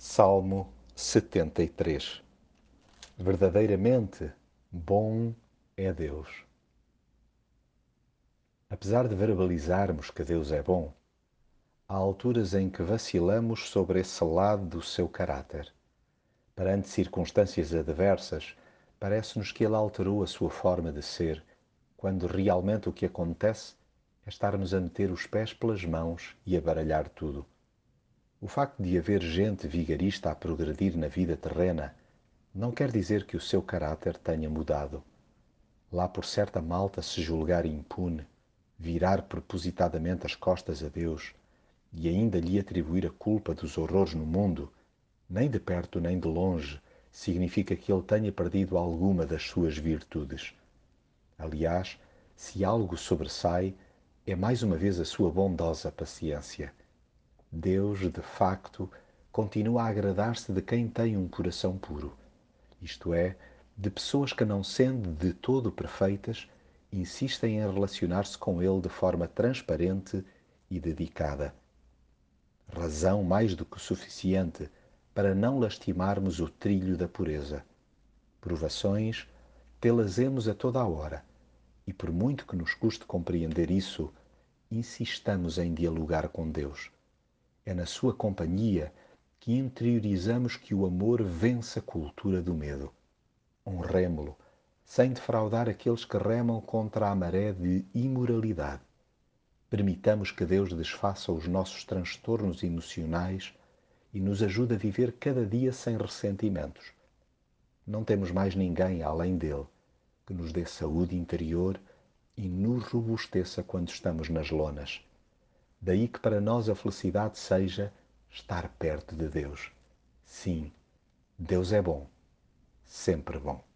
Salmo 73 Verdadeiramente bom é Deus. Apesar de verbalizarmos que Deus é bom, há alturas em que vacilamos sobre esse lado do seu caráter. Perante circunstâncias adversas, parece-nos que Ele alterou a sua forma de ser, quando realmente o que acontece é estarmos a meter os pés pelas mãos e a baralhar tudo. O facto de haver gente vigarista a progredir na vida terrena não quer dizer que o seu caráter tenha mudado. Lá por certa malta se julgar impune, virar propositadamente as costas a Deus e ainda lhe atribuir a culpa dos horrores no mundo, nem de perto nem de longe, significa que ele tenha perdido alguma das suas virtudes. Aliás, se algo sobressai, é mais uma vez a sua bondosa paciência Deus, de facto, continua a agradar-se de quem tem um coração puro, isto é, de pessoas que, não sendo de todo perfeitas, insistem em relacionar-se com Ele de forma transparente e dedicada. Razão mais do que suficiente para não lastimarmos o trilho da pureza. Provações, tê-las-emos a toda a hora, e por muito que nos custe compreender isso, insistamos em dialogar com Deus é na sua companhia que interiorizamos que o amor vence a cultura do medo. Honremo-lo, sem defraudar aqueles que remam contra a maré de imoralidade. Permitamos que Deus desfaça os nossos transtornos emocionais e nos ajude a viver cada dia sem ressentimentos. Não temos mais ninguém além dele que nos dê saúde interior e nos robusteça quando estamos nas lonas. Daí que para nós a felicidade seja estar perto de Deus. Sim, Deus é bom, sempre bom.